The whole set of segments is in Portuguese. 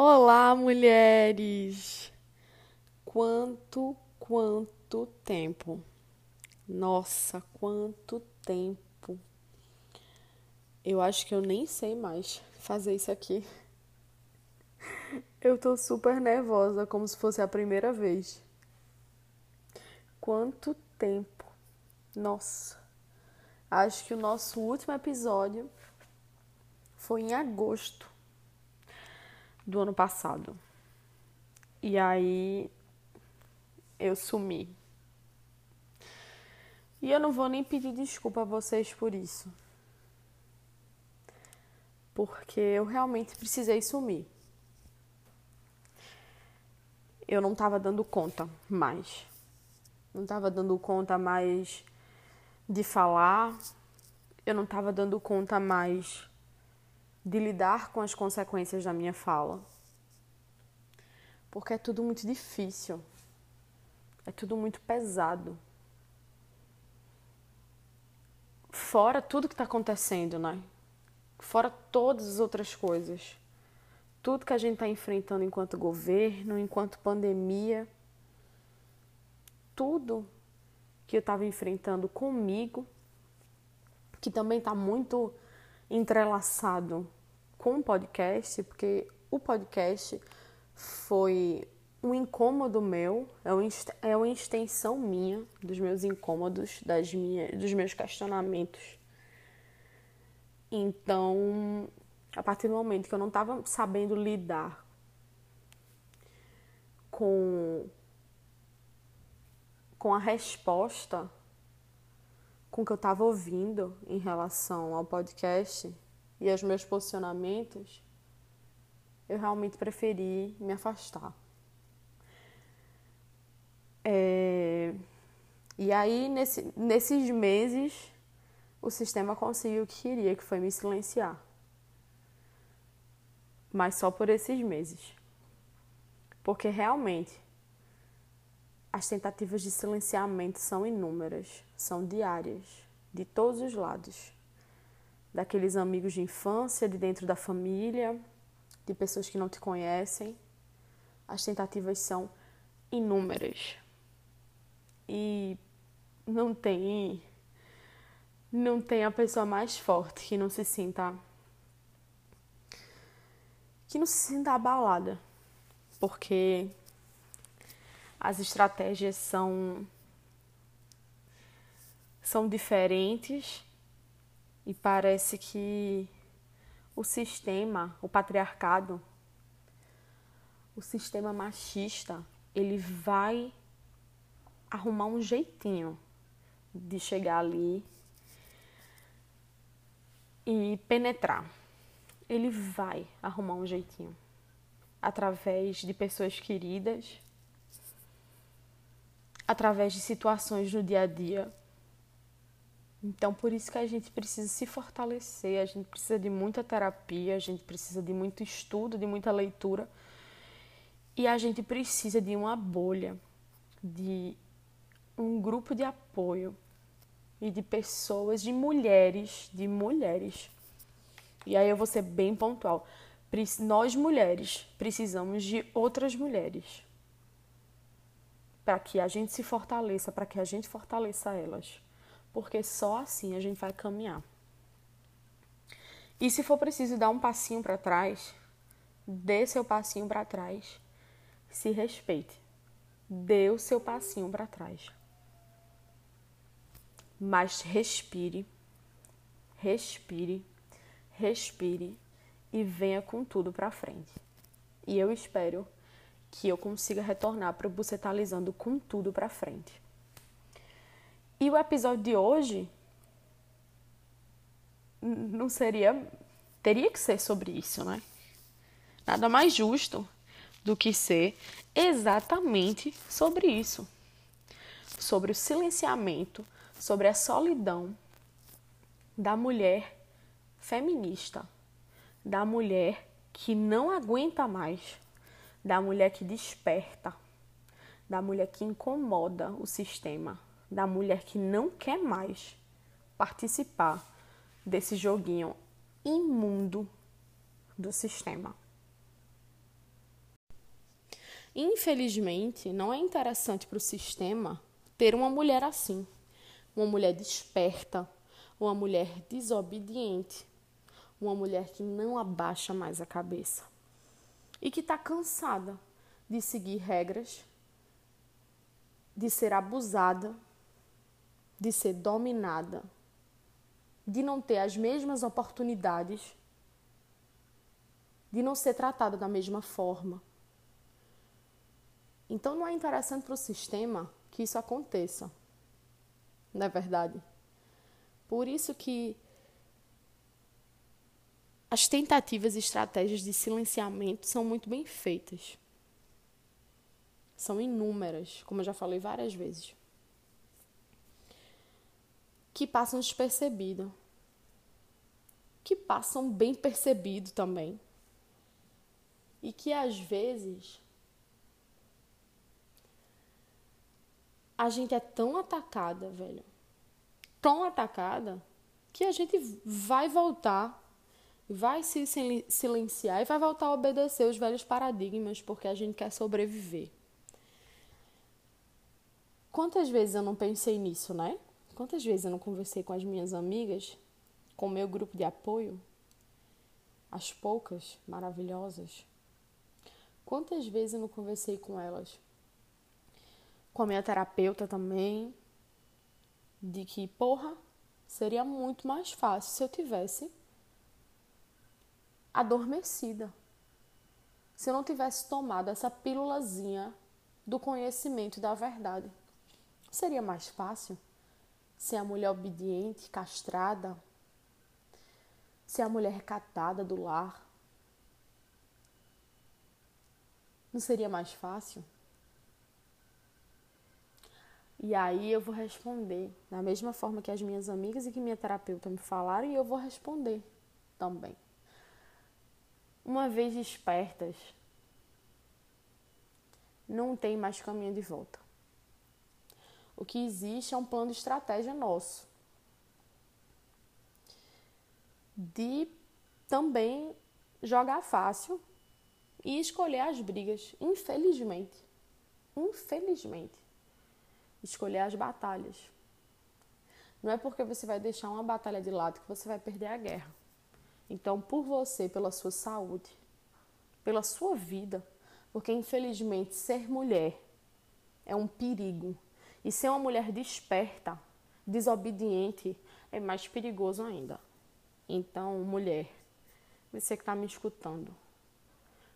Olá, mulheres! Quanto, quanto tempo! Nossa, quanto tempo! Eu acho que eu nem sei mais fazer isso aqui. Eu tô super nervosa, como se fosse a primeira vez. Quanto tempo! Nossa! Acho que o nosso último episódio foi em agosto do ano passado. E aí eu sumi. E eu não vou nem pedir desculpa a vocês por isso. Porque eu realmente precisei sumir. Eu não estava dando conta mais. Não estava dando conta mais de falar. Eu não estava dando conta mais de lidar com as consequências da minha fala. Porque é tudo muito difícil. É tudo muito pesado. Fora tudo que está acontecendo, né? Fora todas as outras coisas. Tudo que a gente está enfrentando enquanto governo, enquanto pandemia. Tudo que eu estava enfrentando comigo, que também está muito entrelaçado com o podcast, porque o podcast foi um incômodo meu, é uma extensão minha dos meus incômodos, das minhas, dos meus questionamentos. Então, a partir do momento que eu não estava sabendo lidar com com a resposta com que eu estava ouvindo em relação ao podcast, e aos meus posicionamentos, eu realmente preferi me afastar. É... E aí, nesse, nesses meses, o sistema conseguiu o que queria, que foi me silenciar. Mas só por esses meses. Porque realmente as tentativas de silenciamento são inúmeras, são diárias, de todos os lados daqueles amigos de infância, de dentro da família, de pessoas que não te conhecem. As tentativas são inúmeras. E não tem não tem a pessoa mais forte que não se sinta que não se sinta abalada, porque as estratégias são são diferentes e parece que o sistema, o patriarcado, o sistema machista, ele vai arrumar um jeitinho de chegar ali e penetrar. Ele vai arrumar um jeitinho através de pessoas queridas, através de situações no dia a dia então, por isso que a gente precisa se fortalecer, a gente precisa de muita terapia, a gente precisa de muito estudo, de muita leitura. E a gente precisa de uma bolha, de um grupo de apoio e de pessoas, de mulheres, de mulheres. E aí eu vou ser bem pontual. Nós mulheres precisamos de outras mulheres para que a gente se fortaleça, para que a gente fortaleça elas porque só assim a gente vai caminhar. E se for preciso dar um passinho para trás, dê seu passinho para trás. Se respeite. Dê o seu passinho para trás. Mas respire, respire, respire e venha com tudo para frente. E eu espero que eu consiga retornar para o Bucetalizando com tudo para frente. E o episódio de hoje não seria. Teria que ser sobre isso, né? Nada mais justo do que ser exatamente sobre isso. Sobre o silenciamento, sobre a solidão da mulher feminista, da mulher que não aguenta mais, da mulher que desperta, da mulher que incomoda o sistema da mulher que não quer mais participar desse joguinho imundo do sistema. Infelizmente, não é interessante para o sistema ter uma mulher assim, uma mulher desperta, uma mulher desobediente, uma mulher que não abaixa mais a cabeça e que está cansada de seguir regras, de ser abusada, de ser dominada, de não ter as mesmas oportunidades, de não ser tratada da mesma forma. Então não é interessante para o sistema que isso aconteça. Não é verdade? Por isso que as tentativas e estratégias de silenciamento são muito bem feitas. São inúmeras, como eu já falei várias vezes. Que passam despercebido. Que passam bem percebido também. E que às vezes a gente é tão atacada, velho. Tão atacada que a gente vai voltar, vai se silenciar e vai voltar a obedecer os velhos paradigmas porque a gente quer sobreviver. Quantas vezes eu não pensei nisso, né? Quantas vezes eu não conversei com as minhas amigas, com o meu grupo de apoio? As poucas maravilhosas. Quantas vezes eu não conversei com elas com a minha terapeuta também, de que, porra, seria muito mais fácil se eu tivesse adormecida. Se eu não tivesse tomado essa pílulazinha do conhecimento da verdade. Seria mais fácil ser a mulher obediente, castrada, ser a mulher recatada do lar. Não seria mais fácil? E aí eu vou responder da mesma forma que as minhas amigas e que minha terapeuta me falaram, e eu vou responder também. Uma vez despertas, não tem mais caminho de volta. O que existe é um plano de estratégia nosso. De também jogar fácil e escolher as brigas, infelizmente. Infelizmente escolher as batalhas. Não é porque você vai deixar uma batalha de lado que você vai perder a guerra. Então, por você, pela sua saúde, pela sua vida, porque infelizmente ser mulher é um perigo e ser uma mulher desperta, desobediente, é mais perigoso ainda. Então, mulher, você que está me escutando,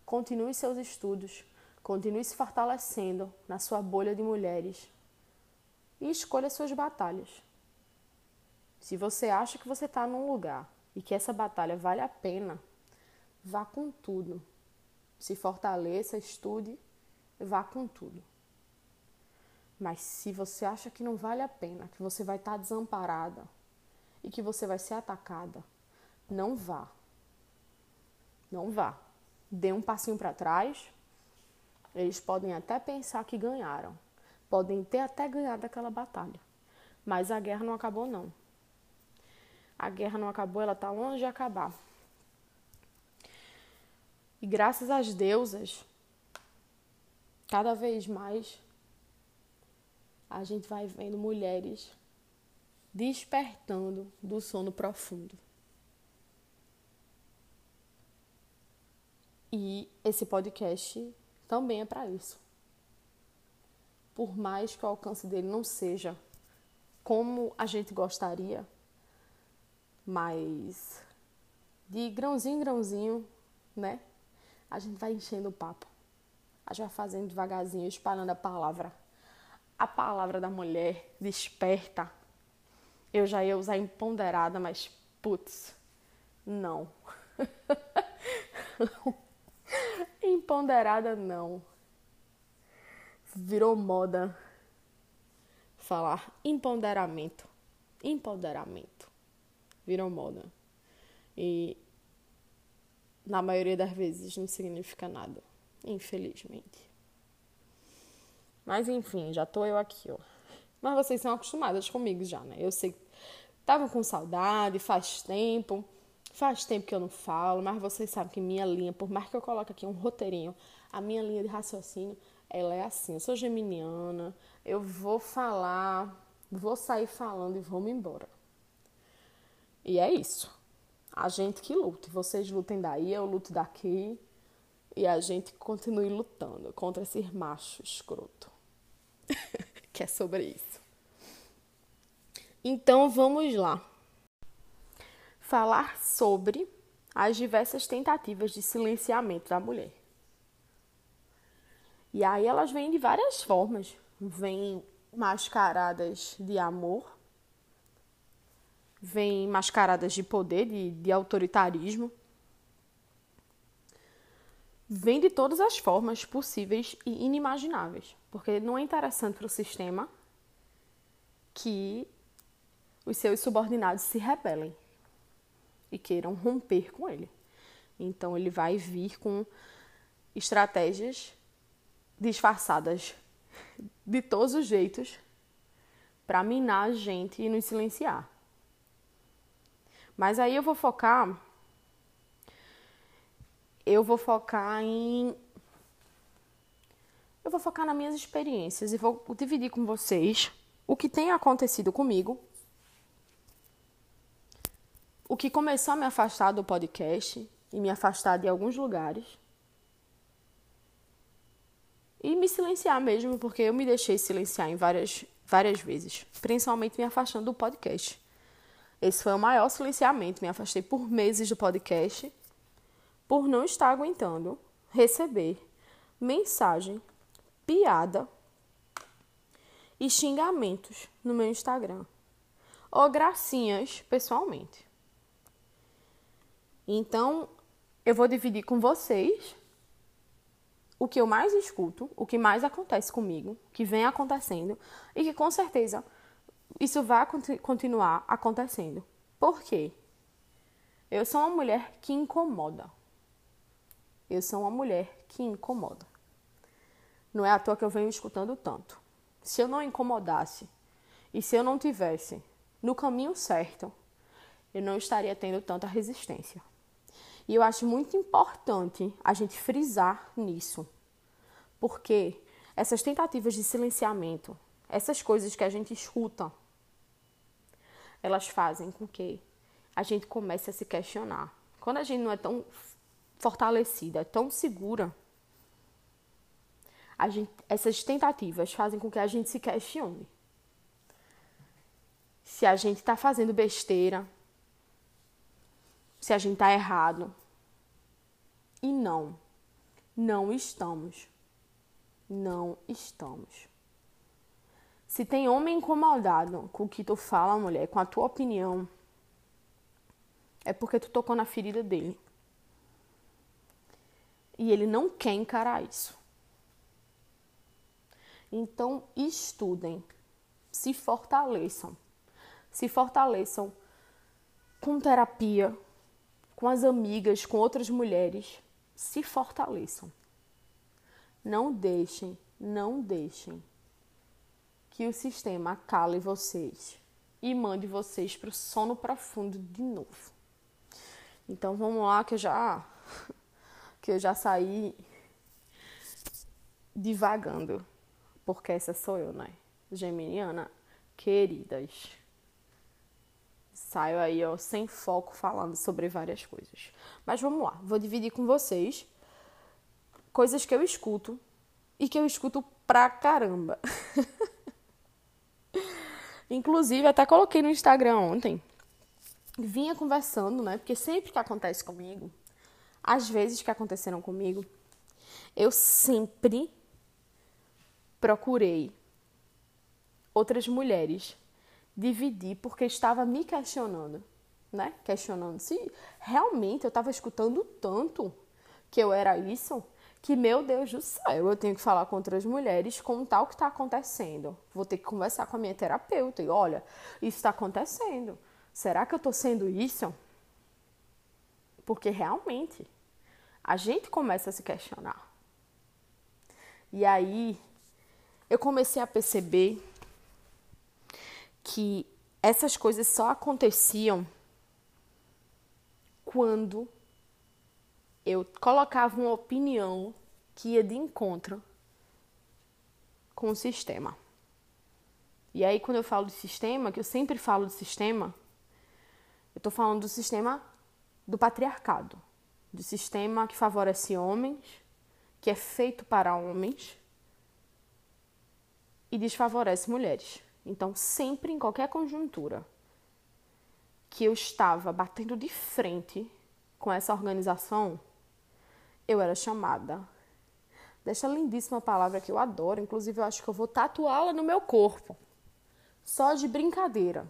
continue seus estudos, continue se fortalecendo na sua bolha de mulheres e escolha suas batalhas. Se você acha que você está num lugar e que essa batalha vale a pena, vá com tudo. Se fortaleça, estude, vá com tudo. Mas se você acha que não vale a pena, que você vai estar tá desamparada e que você vai ser atacada, não vá. Não vá. Dê um passinho para trás. Eles podem até pensar que ganharam, podem ter até ganhado aquela batalha. Mas a guerra não acabou, não. A guerra não acabou, ela está longe de acabar. E graças às deusas, cada vez mais a gente vai vendo mulheres despertando do sono profundo. E esse podcast também é para isso por mais que o alcance dele não seja como a gente gostaria, mas de grãozinho em grãozinho, né? A gente vai enchendo o papo. A gente vai fazendo devagarzinho, espalhando a palavra. A palavra da mulher desperta. Eu já ia usar empoderada, mas putz, não. empoderada não virou moda falar empoderamento. Empoderamento. Virou moda. E na maioria das vezes não significa nada, infelizmente. Mas enfim, já tô eu aqui, ó. Mas vocês são acostumadas comigo já, né? Eu sei que estavam com saudade, faz tempo. Faz tempo que eu não falo, mas vocês sabem que minha linha, por mais que eu coloque aqui um roteirinho, a minha linha de raciocínio ela é assim, eu sou geminiana, eu vou falar, vou sair falando e vou me embora. E é isso. A gente que luta. Vocês lutem daí, eu luto daqui. E a gente continue lutando contra esse macho escroto. que é sobre isso. Então vamos lá. Falar sobre as diversas tentativas de silenciamento da mulher. E aí elas vêm de várias formas. Vêm mascaradas de amor, vêm mascaradas de poder, de, de autoritarismo. Vem de todas as formas possíveis e inimagináveis. Porque não é interessante para o sistema que os seus subordinados se rebelem e queiram romper com ele. Então ele vai vir com estratégias disfarçadas de todos os jeitos para minar a gente e nos silenciar. Mas aí eu vou focar eu vou focar em eu vou focar nas minhas experiências e vou dividir com vocês o que tem acontecido comigo o que começou a me afastar do podcast e me afastar de alguns lugares. E me silenciar mesmo, porque eu me deixei silenciar em várias, várias vezes, principalmente me afastando do podcast. Esse foi o maior silenciamento, me afastei por meses do podcast, por não estar aguentando receber mensagem, piada e xingamentos no meu Instagram. Ou gracinhas pessoalmente. Então, eu vou dividir com vocês o que eu mais escuto, o que mais acontece comigo, que vem acontecendo e que com certeza isso vai continuar acontecendo. Por quê? Eu sou uma mulher que incomoda. Eu sou uma mulher que incomoda. Não é à toa que eu venho escutando tanto. Se eu não incomodasse e se eu não tivesse no caminho certo, eu não estaria tendo tanta resistência. E eu acho muito importante a gente frisar nisso, porque essas tentativas de silenciamento, essas coisas que a gente escuta, elas fazem com que a gente comece a se questionar. Quando a gente não é tão fortalecida, tão segura, gente, essas tentativas fazem com que a gente se questione. Se a gente está fazendo besteira, se a gente está errado. E não, não estamos. Não estamos. Se tem homem incomodado com o que tu fala, mulher, com a tua opinião, é porque tu tocou na ferida dele. E ele não quer encarar isso. Então, estudem, se fortaleçam. Se fortaleçam com terapia, com as amigas, com outras mulheres, se fortaleçam. Não deixem, não deixem que o sistema cale vocês e mande vocês para o sono profundo de novo. Então vamos lá que eu já que eu já saí divagando, porque essa sou eu, né? Geminiana, queridas saio aí, ó, sem foco, falando sobre várias coisas. Mas vamos lá, vou dividir com vocês coisas que eu escuto e que eu escuto pra caramba. Inclusive, até coloquei no Instagram ontem. Vinha conversando, né? Porque sempre que acontece comigo, às vezes que aconteceram comigo, eu sempre procurei outras mulheres dividir porque estava me questionando, né? Questionando se realmente eu estava escutando tanto que eu era isso, que meu Deus do céu, eu tenho que falar com outras mulheres, contar o que está acontecendo. Vou ter que conversar com a minha terapeuta e olha, isso está acontecendo. Será que eu estou sendo isso? Porque realmente a gente começa a se questionar. E aí eu comecei a perceber que essas coisas só aconteciam quando eu colocava uma opinião que ia de encontro com o sistema. E aí, quando eu falo de sistema, que eu sempre falo de sistema, eu estou falando do sistema do patriarcado, do sistema que favorece homens, que é feito para homens e desfavorece mulheres. Então, sempre em qualquer conjuntura que eu estava batendo de frente com essa organização, eu era chamada desta lindíssima palavra que eu adoro, inclusive eu acho que eu vou tatuá-la no meu corpo. Só de brincadeira.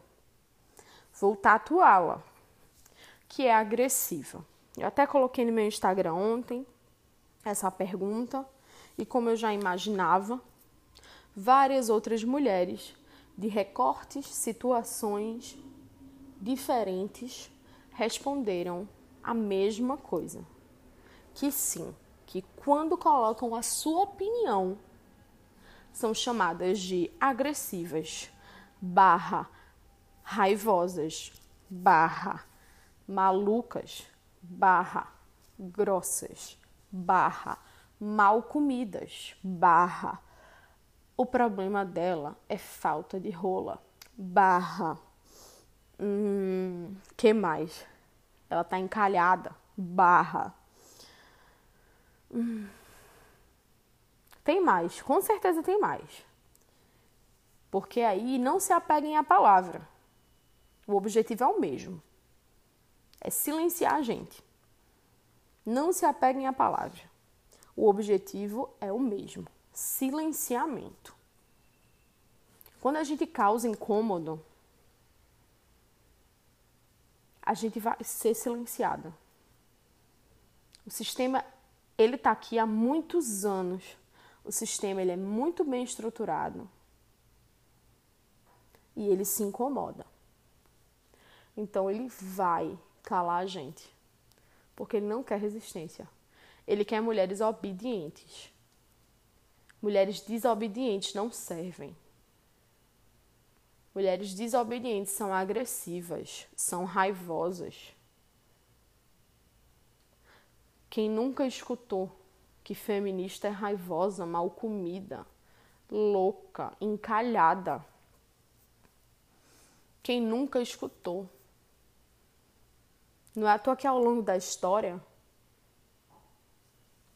Vou tatuá-la, que é agressiva. Eu até coloquei no meu Instagram ontem essa pergunta e como eu já imaginava, várias outras mulheres de recortes, situações diferentes responderam a mesma coisa. Que sim, que quando colocam a sua opinião são chamadas de agressivas, barra raivosas, barra malucas, barra grossas, barra mal comidas, barra o problema dela é falta de rola. Barra. Hum, que mais? Ela tá encalhada. Barra. Hum. Tem mais, com certeza tem mais. Porque aí não se apeguem à palavra. O objetivo é o mesmo. É silenciar a gente. Não se apeguem à palavra. O objetivo é o mesmo silenciamento. Quando a gente causa incômodo, a gente vai ser silenciada. O sistema ele está aqui há muitos anos. O sistema ele é muito bem estruturado e ele se incomoda. Então ele vai calar a gente, porque ele não quer resistência. Ele quer mulheres obedientes. Mulheres desobedientes não servem. Mulheres desobedientes são agressivas, são raivosas. Quem nunca escutou que feminista é raivosa, mal comida, louca, encalhada? Quem nunca escutou? Não é à toa que ao longo da história,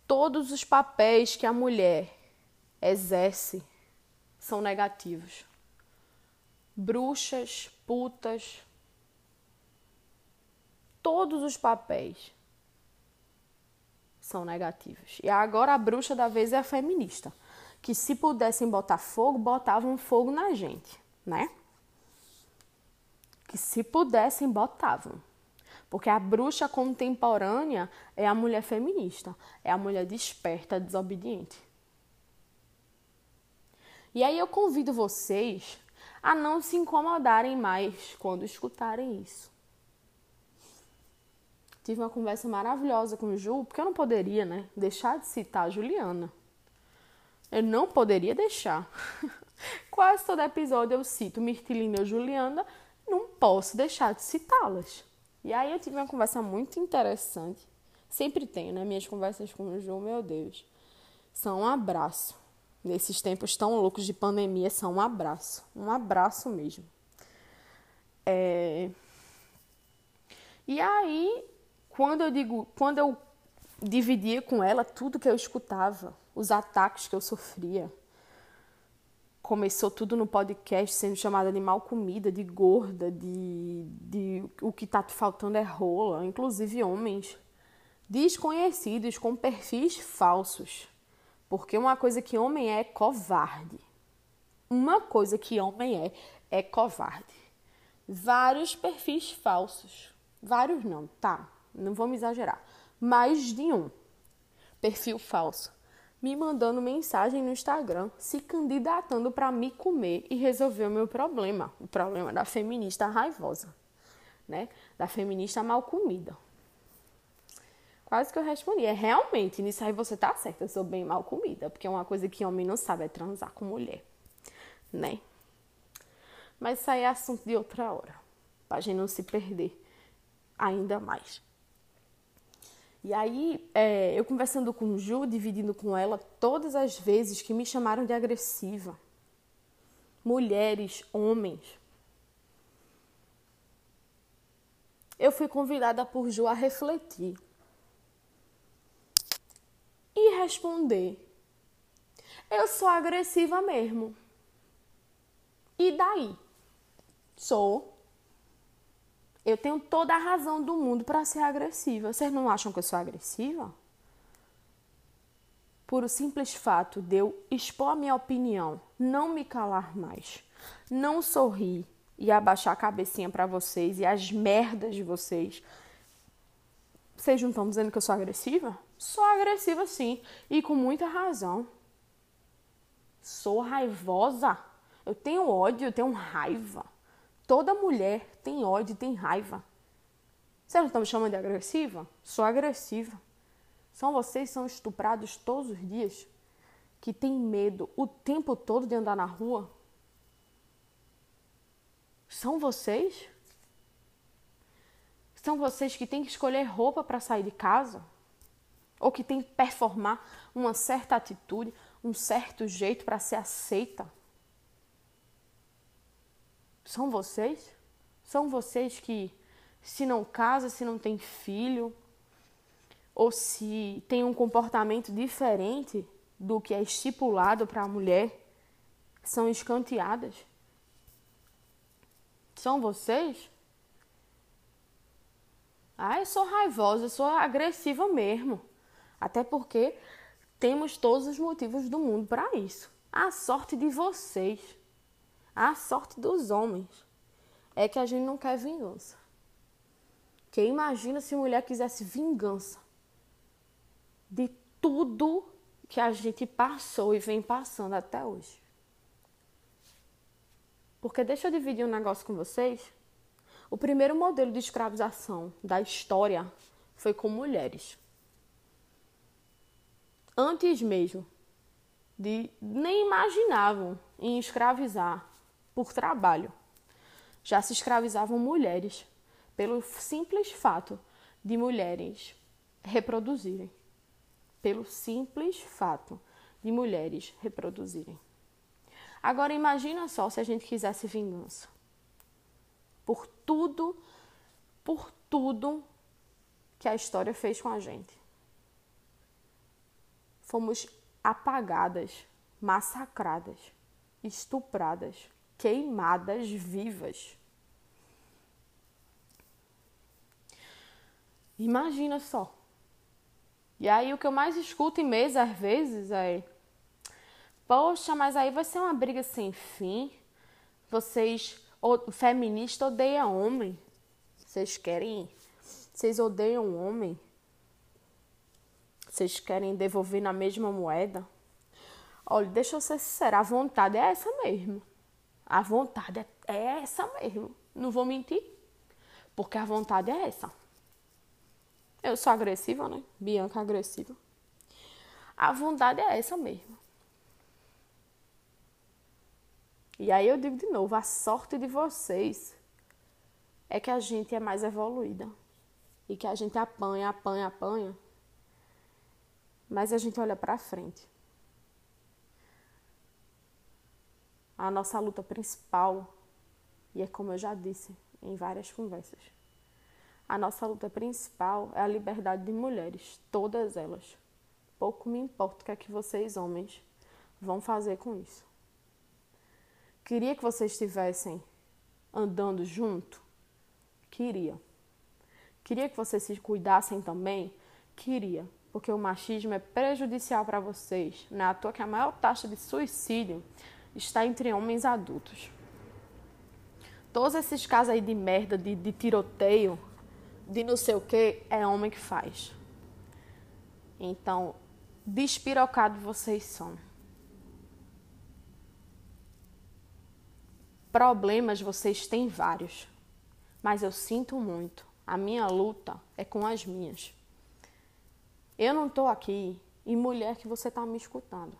todos os papéis que a mulher exerce são negativos. Bruxas, putas, todos os papéis são negativos. E agora a bruxa da vez é a feminista, que se pudessem botar fogo, botavam fogo na gente, né? Que se pudessem, botavam. Porque a bruxa contemporânea é a mulher feminista, é a mulher desperta, desobediente. E aí eu convido vocês a não se incomodarem mais quando escutarem isso. Tive uma conversa maravilhosa com o Ju, porque eu não poderia, né, deixar de citar a Juliana. Eu não poderia deixar. Quase todo episódio eu cito Mirtilina ou Juliana, não posso deixar de citá-las. E aí eu tive uma conversa muito interessante. Sempre tenho, né? Minhas conversas com o Ju, meu Deus. São um abraço nesses tempos tão loucos de pandemia são um abraço, um abraço mesmo. É... E aí, quando eu digo, quando eu dividia com ela tudo que eu escutava, os ataques que eu sofria, começou tudo no podcast sendo chamada de mal comida, de gorda, de, de o que tá te faltando é rola, inclusive homens desconhecidos com perfis falsos porque uma coisa que homem é é covarde. Uma coisa que homem é é covarde. Vários perfis falsos. Vários não, tá? Não vamos exagerar. Mais de um perfil falso me mandando mensagem no Instagram, se candidatando para me comer e resolver o meu problema, o problema da feminista raivosa, né? Da feminista mal comida. Quase que eu respondi. É realmente, nisso aí você tá certa, eu sou bem mal comida. Porque uma coisa que homem não sabe é transar com mulher. Né? Mas isso aí é assunto de outra hora. Pra gente não se perder ainda mais. E aí, é, eu conversando com Ju, dividindo com ela todas as vezes que me chamaram de agressiva. Mulheres, homens. Eu fui convidada por Ju a refletir e responder. Eu sou agressiva mesmo. E daí? Sou. Eu tenho toda a razão do mundo para ser agressiva. Vocês não acham que eu sou agressiva? Por o simples fato de eu expor a minha opinião, não me calar mais, não sorrir e abaixar a cabecinha para vocês e as merdas de vocês. Vocês não estão dizendo que eu sou agressiva? Sou agressiva sim, e com muita razão. Sou raivosa. Eu tenho ódio, eu tenho raiva. Toda mulher tem ódio, tem raiva. Vocês não estão me chamando de agressiva? Sou agressiva. São vocês são estuprados todos os dias? Que têm medo o tempo todo de andar na rua? São vocês? São vocês que têm que escolher roupa para sair de casa? Ou que têm que performar uma certa atitude, um certo jeito para ser aceita? São vocês? São vocês que, se não casa, se não tem filho, ou se tem um comportamento diferente do que é estipulado para a mulher, são escanteadas? São vocês? Ah, eu sou raivosa, eu sou agressiva mesmo. Até porque temos todos os motivos do mundo para isso. A sorte de vocês a sorte dos homens é que a gente não quer vingança. Que imagina se mulher quisesse vingança de tudo que a gente passou e vem passando até hoje. Porque deixa eu dividir um negócio com vocês. O primeiro modelo de escravização da história foi com mulheres. Antes mesmo de nem imaginavam em escravizar por trabalho. Já se escravizavam mulheres pelo simples fato de mulheres reproduzirem. Pelo simples fato de mulheres reproduzirem. Agora imagina só se a gente quisesse vingança. Por tudo, por tudo que a história fez com a gente. Fomos apagadas, massacradas, estupradas, queimadas vivas. Imagina só. E aí o que eu mais escuto em mesa às vezes é: Poxa, mas aí vai ser uma briga sem fim. Vocês, o feminista odeia homem. Vocês querem, vocês odeiam homem. Vocês querem devolver na mesma moeda? Olha, deixa eu ser sincera, a vontade é essa mesmo. A vontade é, é essa mesmo. Não vou mentir. Porque a vontade é essa. Eu sou agressiva, né? Bianca agressiva. A vontade é essa mesmo. E aí eu digo de novo, a sorte de vocês é que a gente é mais evoluída. E que a gente apanha, apanha, apanha. Mas a gente olha para frente. A nossa luta principal, e é como eu já disse em várias conversas, a nossa luta principal é a liberdade de mulheres, todas elas. Pouco me importa o que é que vocês, homens, vão fazer com isso. Queria que vocês estivessem andando junto? Queria. Queria que vocês se cuidassem também? Queria. Porque o machismo é prejudicial para vocês. Não é à toa que a maior taxa de suicídio está entre homens adultos. Todos esses casos aí de merda, de, de tiroteio, de não sei o que, é homem que faz. Então, despirocado vocês são. Problemas vocês têm vários, mas eu sinto muito. A minha luta é com as minhas. Eu não estou aqui e mulher que você está me escutando.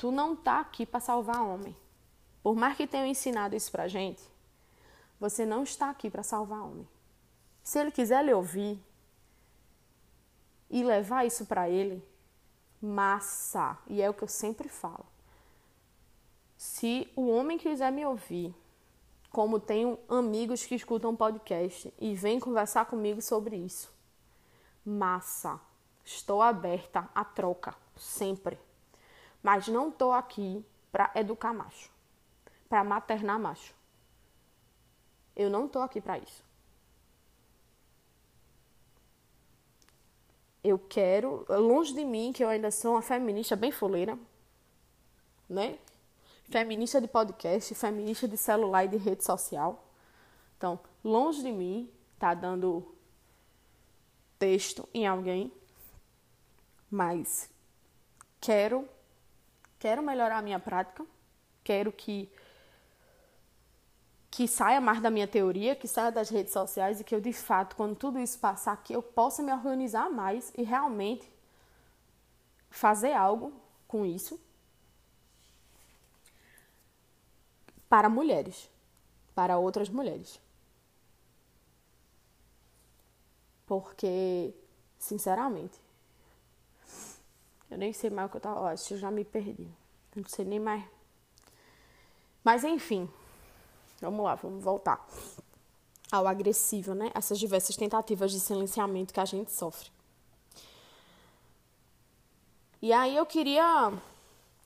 Tu não tá aqui para salvar homem. Por mais que tenham ensinado isso pra gente, você não está aqui para salvar homem. Se ele quiser lhe ouvir, e levar isso para ele, massa. E é o que eu sempre falo. Se o homem quiser me ouvir, como tenho amigos que escutam podcast e vêm conversar comigo sobre isso, massa. Estou aberta à troca, sempre. Mas não estou aqui para educar macho, para maternar macho. Eu não estou aqui para isso. Eu quero, longe de mim, que eu ainda sou uma feminista bem fuleira, né? Feminista de podcast, feminista de celular e de rede social. Então, longe de mim, tá dando texto em alguém, mas quero quero melhorar a minha prática, quero que que saia mais da minha teoria, que saia das redes sociais e que eu, de fato, quando tudo isso passar aqui, eu possa me organizar mais e realmente fazer algo com isso para mulheres, para outras mulheres. Porque, sinceramente, eu nem sei mais o que eu tava. Ó, eu já me perdi. Não sei nem mais. Mas enfim, Vamos lá, vamos voltar ao agressivo, né? Essas diversas tentativas de silenciamento que a gente sofre. E aí eu queria,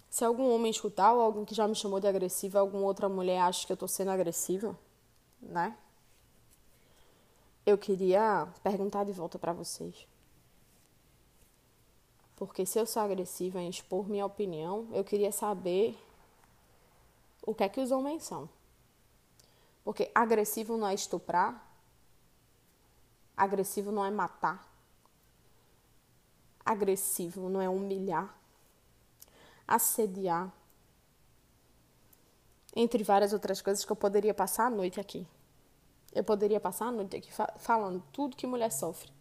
se algum homem escutar ou alguém que já me chamou de agressiva, alguma outra mulher acha que eu tô sendo agressiva, né? Eu queria perguntar de volta para vocês. Porque se eu sou agressiva em expor minha opinião, eu queria saber o que é que os homens são. Porque agressivo não é estuprar, agressivo não é matar, agressivo não é humilhar, assediar, entre várias outras coisas que eu poderia passar a noite aqui. Eu poderia passar a noite aqui falando tudo que mulher sofre.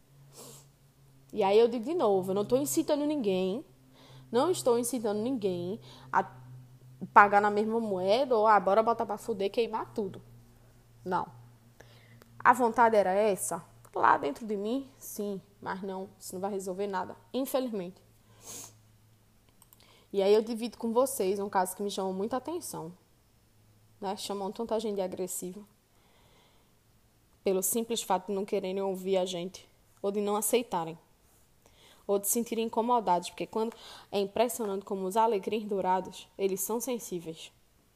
E aí eu digo de novo, eu não estou incitando ninguém, não estou incitando ninguém a pagar na mesma moeda ou ah, bora botar pra fuder, queimar tudo. Não. A vontade era essa? Lá dentro de mim, sim, mas não, isso não vai resolver nada, infelizmente. E aí eu divido com vocês um caso que me chamou muita atenção. Né? Chamam tanta gente de agressiva. Pelo simples fato de não quererem ouvir a gente. Ou de não aceitarem. Ou de se sentirem incomodados. Porque quando é impressionante como os alegrins dourados, eles são sensíveis.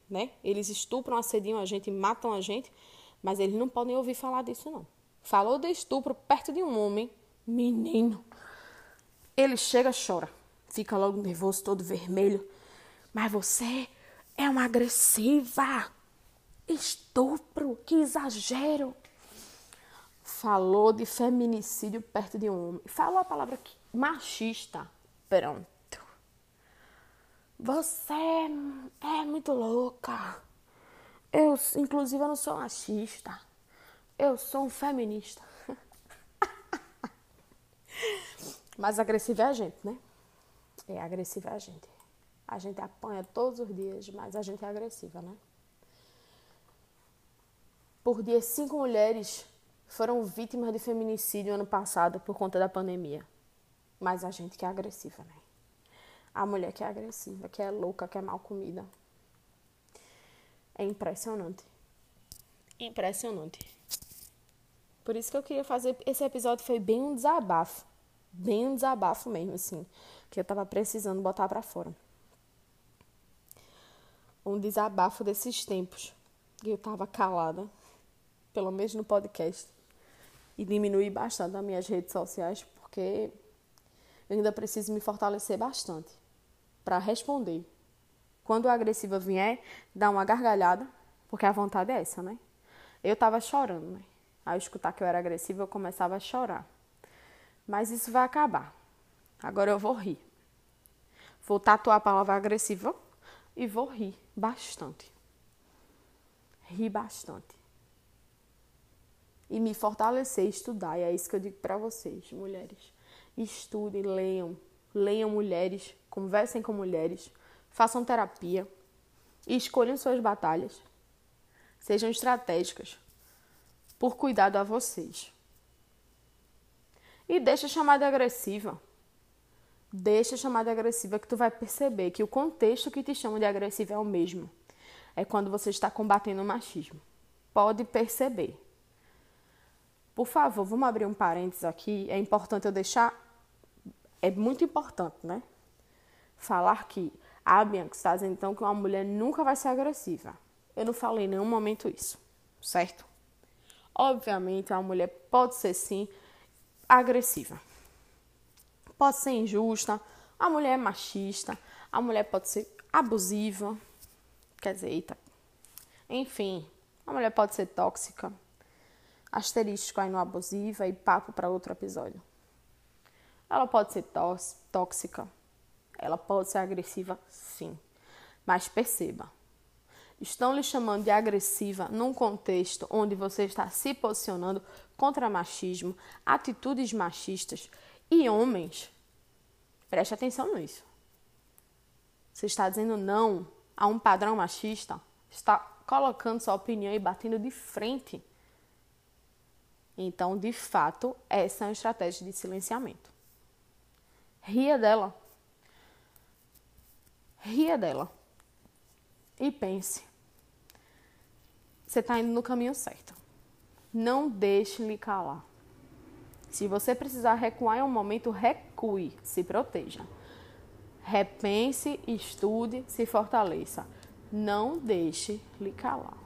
Né? Eles estupram, assediam a gente, matam a gente mas eles não podem ouvir falar disso, não. Falou de estupro perto de um homem, menino. Ele chega, chora. Fica logo nervoso, todo vermelho. Mas você é uma agressiva. Estupro, que exagero. Falou de feminicídio perto de um homem. Falou a palavra machista. Pronto. Você é muito louca. Eu, inclusive, eu não sou machista. Eu sou um feminista. Mas agressiva é a gente, né? É, agressiva é a gente. A gente apanha todos os dias, mas a gente é agressiva, né? Por dia, cinco mulheres foram vítimas de feminicídio ano passado por conta da pandemia. Mas a gente que é agressiva, né? A mulher que é agressiva, que é louca, que é mal comida. É impressionante. Impressionante. Por isso que eu queria fazer. Esse episódio foi bem um desabafo. Bem um desabafo mesmo, assim. Que eu tava precisando botar para fora. Um desabafo desses tempos. E eu tava calada. Pelo menos no podcast. E diminuir bastante nas minhas redes sociais. Porque eu ainda preciso me fortalecer bastante. para responder quando a agressiva vier, dá uma gargalhada, porque a vontade é essa, né? Eu tava chorando, né? Ao escutar que eu era agressiva, eu começava a chorar. Mas isso vai acabar. Agora eu vou rir. Vou tatuar a palavra agressiva e vou rir bastante. Rir bastante. E me fortalecer, estudar. E é isso que eu digo para vocês, mulheres. Estudem, leiam. Leiam mulheres, conversem com mulheres façam terapia e escolham suas batalhas. Sejam estratégicas por cuidado a vocês. E deixa chamar de agressiva. Deixa chamar de agressiva que tu vai perceber que o contexto que te chama de agressiva é o mesmo. É quando você está combatendo o machismo. Pode perceber. Por favor, vamos abrir um parênteses aqui. É importante eu deixar. É muito importante, né? Falar que a Bianca está dizendo então que uma mulher nunca vai ser agressiva. Eu não falei em nenhum momento isso, certo? Obviamente, a mulher pode ser sim agressiva. Pode ser injusta, a mulher é machista, a mulher pode ser abusiva, quer dizer, eita. Enfim, a mulher pode ser tóxica, asterístico aí no abusiva e papo para outro episódio. Ela pode ser tóxica, ela pode ser agressiva, sim. Mas perceba, estão lhe chamando de agressiva num contexto onde você está se posicionando contra machismo, atitudes machistas e homens. Preste atenção nisso. Você está dizendo não a um padrão machista, está colocando sua opinião e batendo de frente então, de fato, essa é uma estratégia de silenciamento. Ria dela. Ria dela. E pense: você está indo no caminho certo. Não deixe lhe calar. Se você precisar recuar em um momento, recue, se proteja. Repense, estude, se fortaleça. Não deixe lhe calar.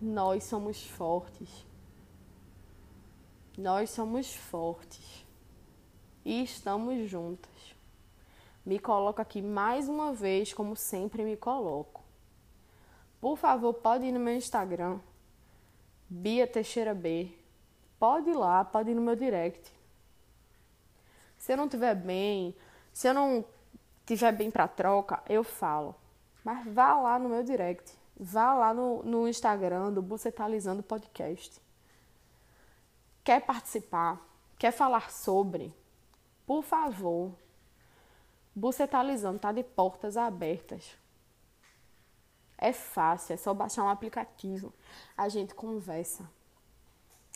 Nós somos fortes. Nós somos fortes. E estamos juntas. Me coloco aqui mais uma vez, como sempre me coloco. Por favor, pode ir no meu Instagram, Bia Teixeira B. Pode ir lá, pode ir no meu direct. Se eu não estiver bem, se eu não estiver bem para troca, eu falo. Mas vá lá no meu direct. Vá lá no, no Instagram do Bucetalizando Podcast. Quer participar? Quer falar sobre? Por favor. Bucetalizando está de portas abertas. É fácil, é só baixar um aplicativo. A gente conversa.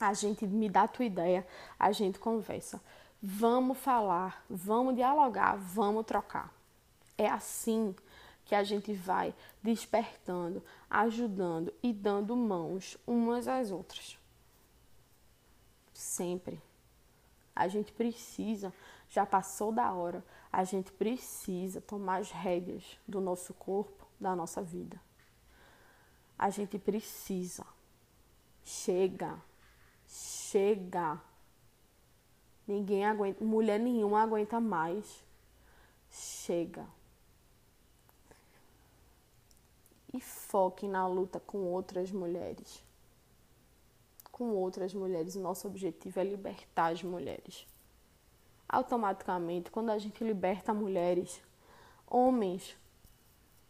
A gente me dá a tua ideia, a gente conversa. Vamos falar, vamos dialogar, vamos trocar. É assim que a gente vai despertando, ajudando e dando mãos umas às outras. Sempre. A gente precisa, já passou da hora, a gente precisa tomar as rédeas do nosso corpo, da nossa vida. A gente precisa. Chega. Chega. Ninguém aguenta, mulher nenhuma aguenta mais. Chega. e foque na luta com outras mulheres. Com outras mulheres. O nosso objetivo é libertar as mulheres. Automaticamente, quando a gente liberta mulheres, homens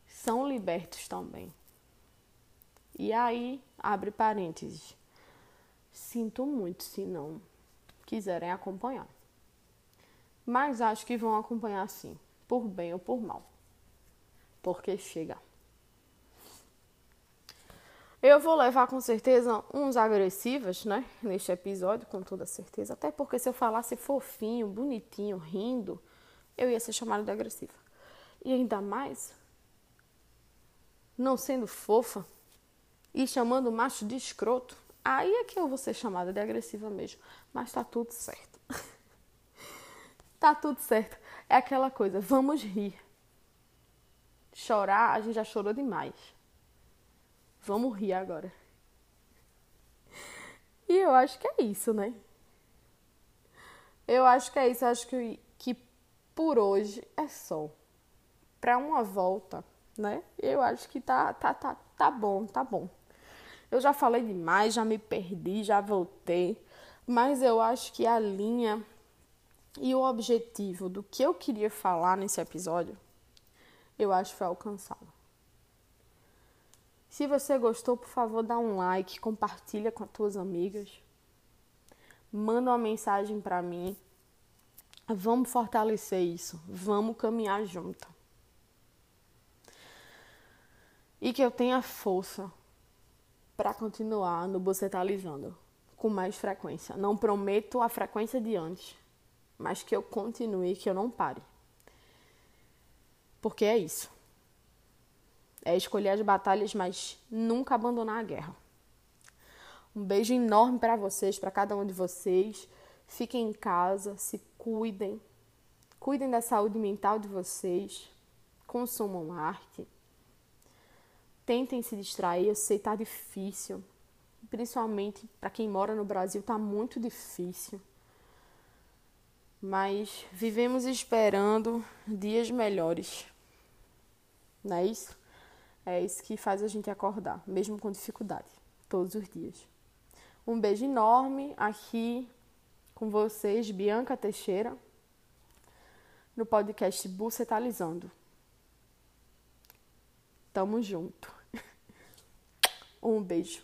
são libertos também. E aí, abre parênteses. Sinto muito se não quiserem acompanhar. Mas acho que vão acompanhar sim, por bem ou por mal. Porque chega. Eu vou levar com certeza uns agressivos, né? Neste episódio, com toda certeza. Até porque se eu falasse fofinho, bonitinho, rindo, eu ia ser chamada de agressiva. E ainda mais, não sendo fofa e chamando o macho de escroto, aí é que eu vou ser chamada de agressiva mesmo. Mas tá tudo certo. tá tudo certo. É aquela coisa, vamos rir. Chorar, a gente já chorou demais. Vamos rir agora. E eu acho que é isso, né? Eu acho que é isso. Eu acho que, que por hoje é só. Pra uma volta, né? Eu acho que tá, tá, tá, tá bom, tá bom. Eu já falei demais, já me perdi, já voltei. Mas eu acho que a linha e o objetivo do que eu queria falar nesse episódio, eu acho que foi alcançado. Se você gostou, por favor, dá um like, compartilha com as tuas amigas. Manda uma mensagem para mim. Vamos fortalecer isso. Vamos caminhar junto. E que eu tenha força para continuar no Bocetalizando com mais frequência. Não prometo a frequência de antes, mas que eu continue, que eu não pare. Porque é isso. É escolher as batalhas, mas nunca abandonar a guerra. Um beijo enorme para vocês, para cada um de vocês. Fiquem em casa, se cuidem. Cuidem da saúde mental de vocês. Consumam arte. Tentem se distrair, eu sei tá difícil. Principalmente para quem mora no Brasil, tá muito difícil. Mas vivemos esperando dias melhores. Não é isso? É isso que faz a gente acordar, mesmo com dificuldade, todos os dias. Um beijo enorme aqui com vocês, Bianca Teixeira, no podcast Bucetalizando. Tamo junto. Um beijo.